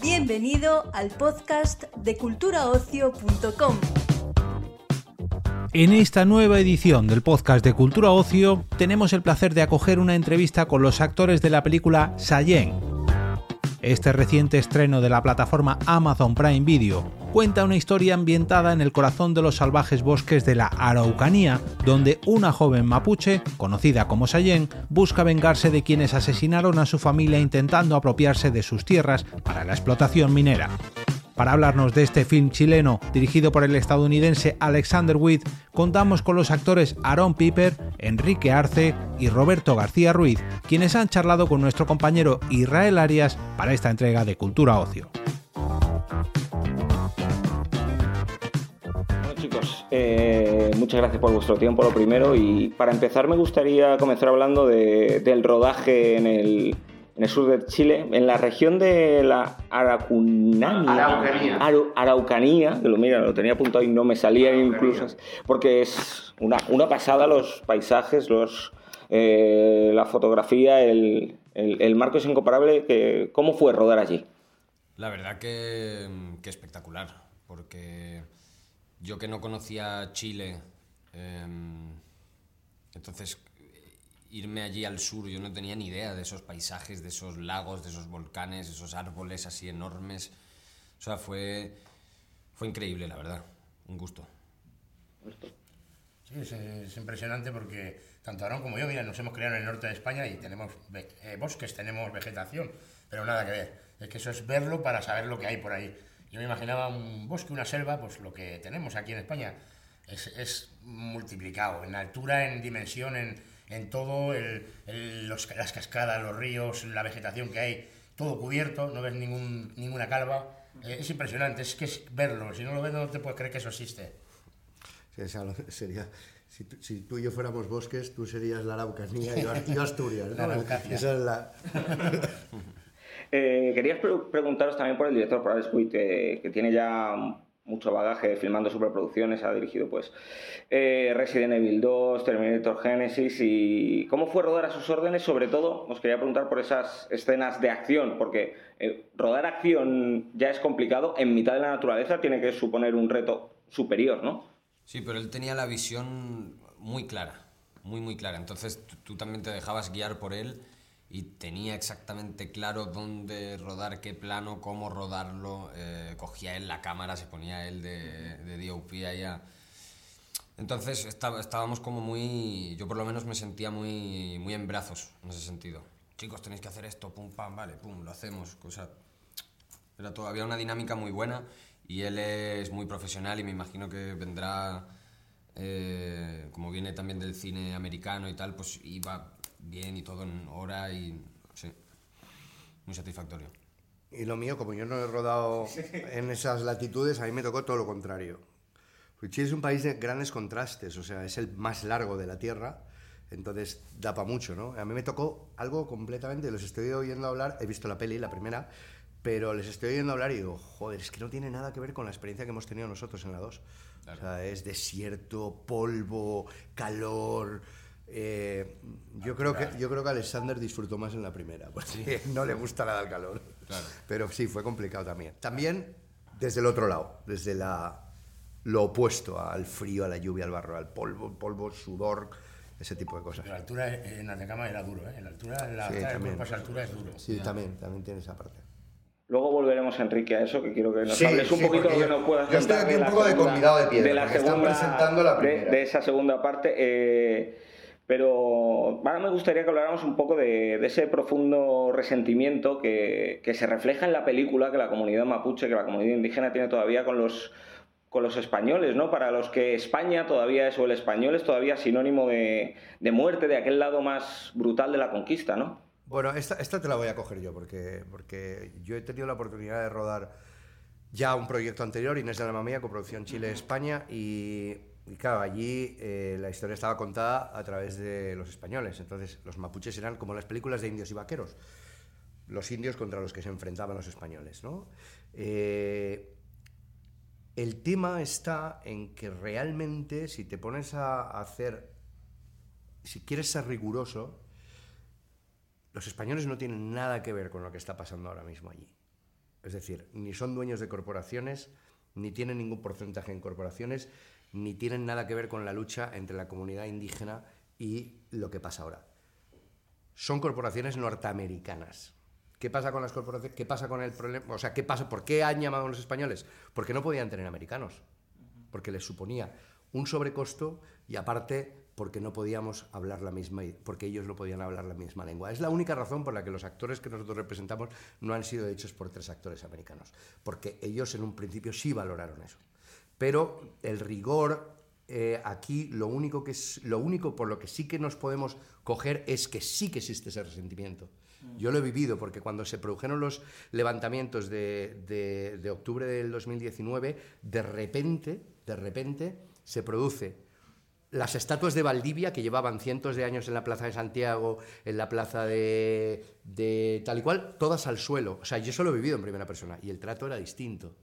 Bienvenido al podcast de culturaocio.com. En esta nueva edición del podcast de Cultura Ocio tenemos el placer de acoger una entrevista con los actores de la película Sayen. Este reciente estreno de la plataforma Amazon Prime Video cuenta una historia ambientada en el corazón de los salvajes bosques de la Araucanía, donde una joven mapuche, conocida como Sayen, busca vengarse de quienes asesinaron a su familia intentando apropiarse de sus tierras para la explotación minera. Para hablarnos de este film chileno dirigido por el estadounidense Alexander Witt, contamos con los actores Aaron Piper, Enrique Arce y Roberto García Ruiz, quienes han charlado con nuestro compañero Israel Arias para esta entrega de Cultura Ocio. Eh, muchas gracias por vuestro tiempo, lo primero. Y para empezar me gustaría comenzar hablando de- del rodaje en el, en el sur de Chile, en la región de la Araucanía. Araucanía. Aru- Araucanía, que lo mira, lo tenía apuntado y no me salía incluso. Porque es una, una pasada los paisajes, los, eh, la fotografía, el, el- el marco es incomparable. Que, ¿Cómo fue rodar allí? La verdad que, que espectacular, porque yo que no conocía Chile, em, entonces irme allí al sur, yo no tenía ni idea de esos paisajes, de esos lagos, de esos volcanes, esos árboles así enormes. O sea, fue, fue increíble, la verdad. Un gusto. Sí, es, es impresionante porque tanto Aarón como yo, mira, nos hemos criado en el norte de España y tenemos eh, bosques, tenemos vegetación, pero nada que ver. Es que eso es verlo para saber lo que hay por ahí. Yo me imaginaba un bosque, una selva, pues lo que tenemos aquí en España es, es multiplicado en altura, en dimensión, en, en todo, el- el- los- las cascadas, los ríos, la vegetación que hay, todo cubierto, no ves ningún, ninguna calva. Eh, es impresionante, es que es verlo, si no lo ves no te puedes creer que eso existe. Sí, esa sería, si, tú, si tú y yo fuéramos bosques, tú serías la Araucanía y yo, yo Asturias. ¿no? La. Esa es la... Eh, quería pre- preguntaros también por el director, por Alex Witt, eh, que tiene ya mucho bagaje filmando superproducciones, ha dirigido pues eh, Resident Evil 2, Terminator Genesis y cómo fue rodar a sus órdenes, sobre todo os quería preguntar por esas escenas de acción, porque eh, rodar acción ya es complicado, en mitad de la naturaleza tiene que suponer un reto superior, ¿no? Sí, pero él tenía la visión muy clara, muy, muy clara. Entonces tú, tú también te dejabas guiar por él y tenía exactamente claro dónde rodar, qué plano, cómo rodarlo. eh, cogía él la cámara, se ponía él de, de DOP. Entonces estaba- estábamos como muy... Yo por lo menos me sentía muy, muy en brazos en ese sentido. Chicos, tenéis que hacer esto, pum, pam, vale, pum, lo hacemos. Cosa, era todo, había una dinámica muy buena y él es muy profesional y me imagino que vendrá, eh, como viene también del cine americano y tal, pues iba bien y todo en hora y sí, muy satisfactorio. Y lo mío, como yo no he rodado en esas latitudes, a mí me tocó todo lo contrario. Porque Chile es un país de grandes contrastes, o sea, es el más largo de la Tierra, entonces da para mucho, ¿no? A mí me tocó algo completamente, los estoy oyendo hablar, he visto la peli, la primera, pero les estoy oyendo hablar y digo, joder, es que no tiene nada que ver con la experiencia que hemos tenido nosotros en la 2. O sea, es desierto, polvo, calor. Eh, yo, creo que, yo creo que Alexander disfrutó más en la primera, porque no le gusta nada el calor. Pero sí, fue complicado también. También desde el otro lado, desde la, lo opuesto al frío, a la lluvia, al barro, al polvo, polvo, sudor, ese tipo de cosas. La altura en Atacama era duro, ¿eh? En la altura, en la Sí, también. cuerpo a esa altura es duro. Sí, también, también tiene esa parte. Luego volveremos, Enrique, a eso, que quiero que nos Sí, hables un sí, poquito lo que nos puedas yo estoy aquí de un la poco de segunda- convidado de piedra, de la porque están segunda- presentando la de- primera. De, esa segunda parte. eh, pero ahora me gustaría que habláramos un poco de, ese profundo resentimiento que, que se refleja en la película que la comunidad mapuche, que la comunidad indígena tiene todavía con los con los españoles, ¿no? Para los que España todavía es, o el español es todavía sinónimo de, de muerte, de aquel lado más brutal de la conquista, ¿no? Bueno, esta, esta te la voy a coger yo, porque, porque yo he tenido la oportunidad de rodar ya un proyecto anterior, Inés de la Mamía, coproducción Chile-España, y, y claro, allí eh, la historia estaba contada a través de los españoles. Entonces, los mapuches eran como las películas de indios y vaqueros, los indios contra los que se enfrentaban los españoles, ¿no? Eh, el tema está en que realmente, si te pones a hacer si quieres ser riguroso, los españoles no tienen nada que ver con lo que está pasando ahora mismo allí. Es decir, ni son dueños de corporaciones, ni tienen ningún porcentaje en corporaciones, ni tienen nada que ver con la lucha entre la comunidad indígena y lo que pasa ahora. Son corporaciones norteamericanas. ¿Qué pasa con las corporaciones? ¿Qué pasa con el problema? O sea, ¿qué pasa? ¿Por qué han llamado a los españoles? Porque no podían tener americanos. Porque les suponía un sobrecosto y aparte porque no podíamos hablar la misma, porque ellos no podían hablar la misma lengua. Es la única razón por la que los actores que nosotros representamos no han sido hechos por tres actores americanos, porque ellos en un principio sí valoraron eso. Pero el rigor eh, aquí lo único, que es, lo único por lo que sí que nos podemos coger es que sí que existe ese resentimiento. Yo lo he vivido porque cuando se produjeron los levantamientos de, de, de octubre del 2019, de repente, de repente, se produce las estatuas de Valdivia, que llevaban cientos de años en la Plaza de Santiago, en la Plaza de, tal y cual, todas al suelo. O sea, yo solo he vivido en primera persona y el trato era distinto.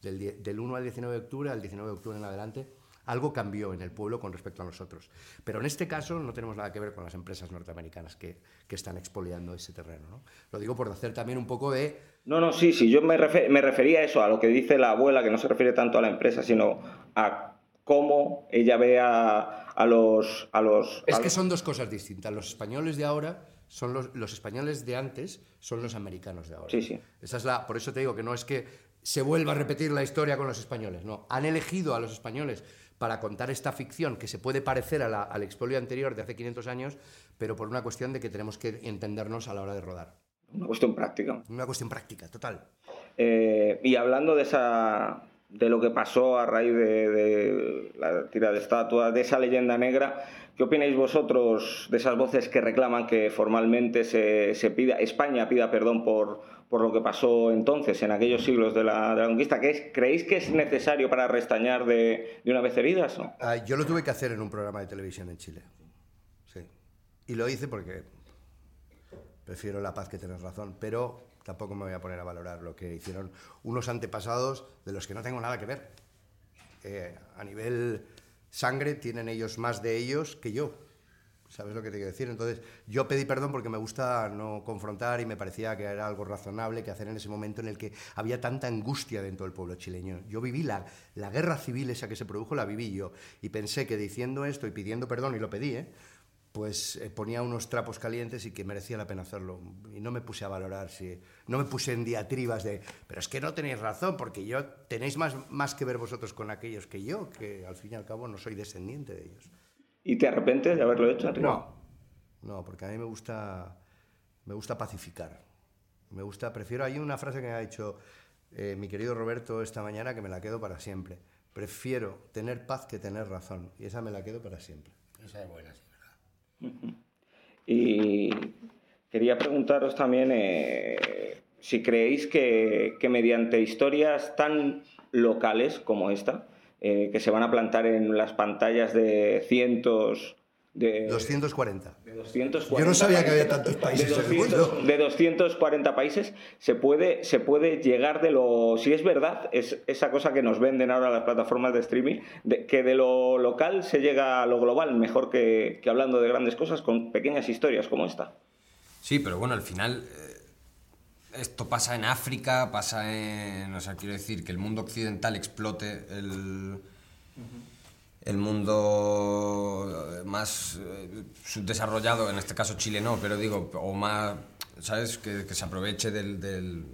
Del, del 1 al 19 de octubre, al 19 de octubre en adelante, algo cambió en el pueblo con respecto a nosotros. Pero en este caso no tenemos nada que ver con las empresas norteamericanas que, que están expoliando ese terreno. ¿no? Lo digo por hacer también un poco de... No, no, sí, sí, yo me, refer, me refería a eso, a lo que dice la abuela, que no se refiere tanto a la empresa, sino a cómo ella ve a, a los... A los es a que son dos cosas distintas. Los españoles de ahora son los, los, españoles de antes son los americanos de ahora. Sí, sí. Esa es la, por eso te digo que no es que se vuelva a repetir la historia con los españoles, no. Han elegido a los españoles para contar esta ficción que se puede parecer a la, al expolio anterior de hace 500 años, pero por una cuestión de que tenemos que entendernos a la hora de rodar. Una cuestión práctica. Una cuestión práctica, total. Eh, y hablando de esa, de lo que pasó a raíz de, la tira de estatuas, de esa leyenda negra. ¿Qué opináis vosotros de esas voces que reclaman que formalmente se, se pida, España pida perdón por, por, lo que pasó entonces, en aquellos siglos de la, conquista? ¿Qué es, ¿Creéis que es necesario para restañar de, de una vez heridas? Ah, yo lo tuve que hacer en un programa de televisión en Chile. Sí. Y lo hice porque prefiero la paz que tener razón, pero tampoco me voy a poner a valorar lo que hicieron unos antepasados de los que no tengo nada que ver. Eh, a nivel sangre tienen ellos más de ellos que yo. ¿Sabes lo que te quiero decir? Entonces, yo pedí perdón porque me gusta no confrontar y me parecía que era algo razonable que hacer en ese momento en el que había tanta angustia dentro del pueblo chileño. Yo viví la, la guerra civil esa que se produjo, la viví yo. Y pensé que diciendo esto y pidiendo perdón, y lo pedí, ¿eh? Pues eh, ponía unos trapos calientes y que merecía la pena hacerlo. Y no me puse a valorar, si, no me puse en diatribas de, pero es que no tenéis razón, porque yo tenéis más, más que ver vosotros con aquellos que yo, que al fin y al cabo no soy descendiente de ellos. ¿Y te arrepientes de haberlo hecho? No, no, porque a mí me gusta, me gusta pacificar. Me gusta, prefiero, hay una frase que me ha dicho eh, mi querido Roberto esta mañana que me la quedo para siempre. Prefiero tener paz que tener razón. Y esa me la quedo para siempre. Esa es buena, sí. Y quería preguntaros también eh, si creéis que, que, mediante historias tan locales como esta, eh, que se van a plantar en las pantallas de cientos de 240. De 240 Yo no sabía que había tantos países de 200, de 240 países se puede, se puede llegar de lo... Si es verdad, es esa cosa que nos venden ahora las plataformas de streaming, de, que de lo local se llega a lo global, mejor que, que, hablando de grandes cosas con pequeñas historias como esta. Sí, pero bueno, al final... Eh, esto pasa en África, pasa en... O sea, quiero decir, que el mundo occidental explote el... Uh -huh el mundo más eh, subdesarrollado, en este caso Chile no, pero digo, o más, ¿sabes? Que, que se aproveche del, del,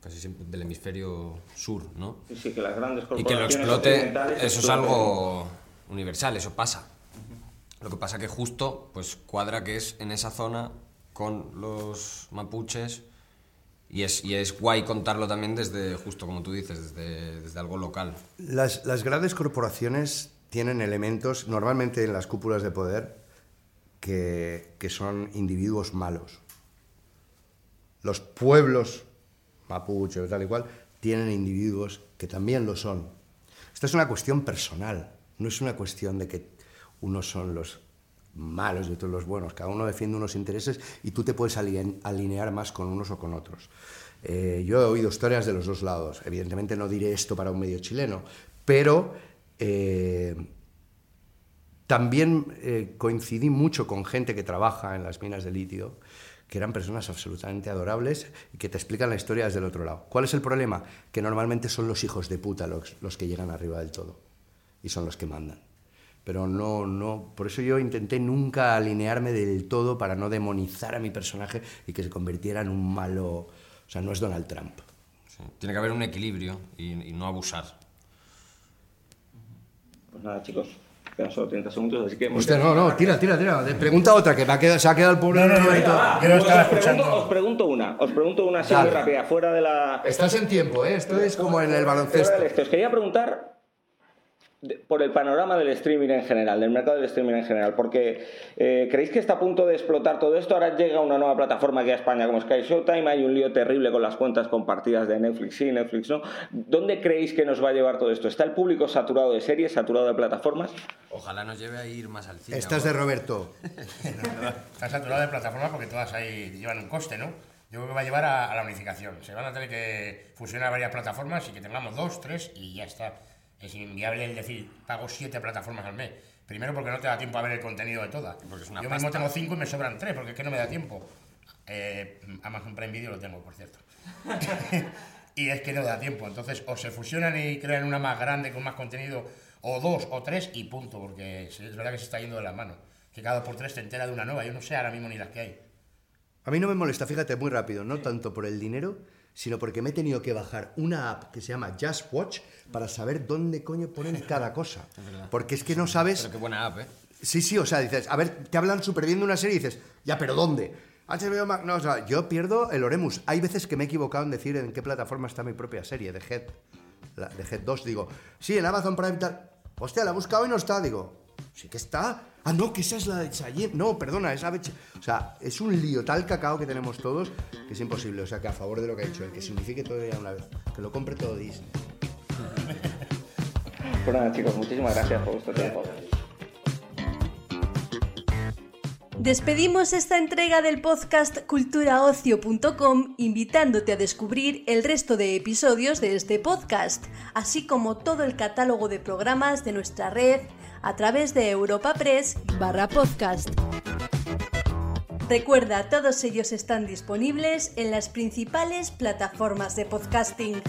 casi siempre del hemisferio sur, ¿no? Sí, sí, que las grandes Y que lo explote, eso es algo universal, eso pasa. Uh -huh. Lo que pasa que justo, pues cuadra que es en esa zona con los mapuches y es, y es guay contarlo también desde, justo como tú dices, desde, desde algo local. Las, las grandes corporaciones tienen elementos, normalmente en las cúpulas de poder, que, que, son individuos malos. Los pueblos mapuches, tal y cual, tienen individuos que también lo son. Esta es una cuestión personal, no es una cuestión de que unos son los malos y otros los buenos. Cada uno defiende unos intereses y tú te puedes alinear más con unos o con otros. Eh, yo he oído historias de los dos lados. Evidentemente no diré esto para un medio chileno, pero eh, también eh, coincidí mucho con gente que trabaja en las minas de litio, que eran personas absolutamente adorables y que te explican la historia desde el otro lado. ¿Cuál es el problema? Que normalmente son los hijos de puta los, que llegan arriba del todo y son los que mandan. Pero no, no, por eso yo intenté nunca alinearme del todo para no demonizar a mi personaje y que se convirtiera en un malo, o sea, no es Donald Trump. Tiene que haber un equilibrio y no abusar. Pues nada, chicos, quedan solo 30 segundos, así que... Hostia, no, no, tira, tira, tira. Pregunta otra, que me ha quedado- se ha quedado el pobre... No, no, no, estaba os, pregunto, escuchando. os pregunto una, os pregunto una así muy rápida, fuera de la... Estás en tiempo, ¿eh? Esto es como en el baloncesto. este. Os quería preguntar por el panorama del streaming en general, del mercado del streaming en general, porque eh, ¿creéis que está a punto de explotar todo esto? Ahora llega una nueva plataforma aquí a España como Sky Showtime, hay un lío terrible con las cuentas compartidas de Netflix sí, Netflix no. ¿Dónde creéis que nos va a llevar todo esto? ¿Está el público saturado de series, saturado de plataformas? Ojalá nos lleve a ir más al cine. Estás de. Roberto. Está saturado de plataformas porque todas ahí llevan un coste, ¿no? Yo creo que va a llevar a, a la unificación. Se van a tener que fusionar varias plataformas y que tengamos dos, tres y ya está. Es inviable el decir, pago siete plataformas al mes. Primero porque no te da tiempo a ver el contenido de todas. Porque es una Yo mismo pasta. tengo cinco y me sobran tres porque es que no me da tiempo. Eh, Amazon Prime Video lo tengo, por cierto. y es que no da tiempo. Entonces, o se fusionan y crean una más grande con más contenido, o dos o tres y punto, porque es verdad que se está yendo de las manos. Que cada dos por tres te entera de una nueva. Yo no sé ahora mismo ni las que hay. A mí no me molesta, fíjate, muy rápido, no tanto por el dinero, sino porque me he tenido que bajar una app que se llama Just Watch para saber dónde coño ponen cada cosa. Porque es que no sabes... Pero qué buena app, ¿eh? Sí, sí, o sea, dices, a ver, te hablan súper bien de una serie y dices, ya, pero ¿dónde? HBO Max, no, o sea, yo pierdo el Oremus. Hay veces que me he equivocado en decir en qué plataforma está mi propia serie, de Head, la- de Head 2, digo, sí, en Amazon Prime tal. Hostia, la he buscado y no está, digo, sí que está. Ah, no, que esa es la de Chayenne. No, perdona, esa de Ch- O sea, es un lío tal cacao que tenemos todos que es imposible. O sea, que a favor de lo que ha dicho, el que signifique todo ya una vez, que lo compre todo Disney. Pues nada, chicos, muchísimas gracias por vuestro tiempo. Despedimos esta entrega del podcast culturaocio.com invitándote a descubrir el resto de episodios de este podcast, así como todo el catálogo de programas de nuestra red a través de Europa Press barra podcast. Recuerda, todos ellos están disponibles en las principales plataformas de podcasting.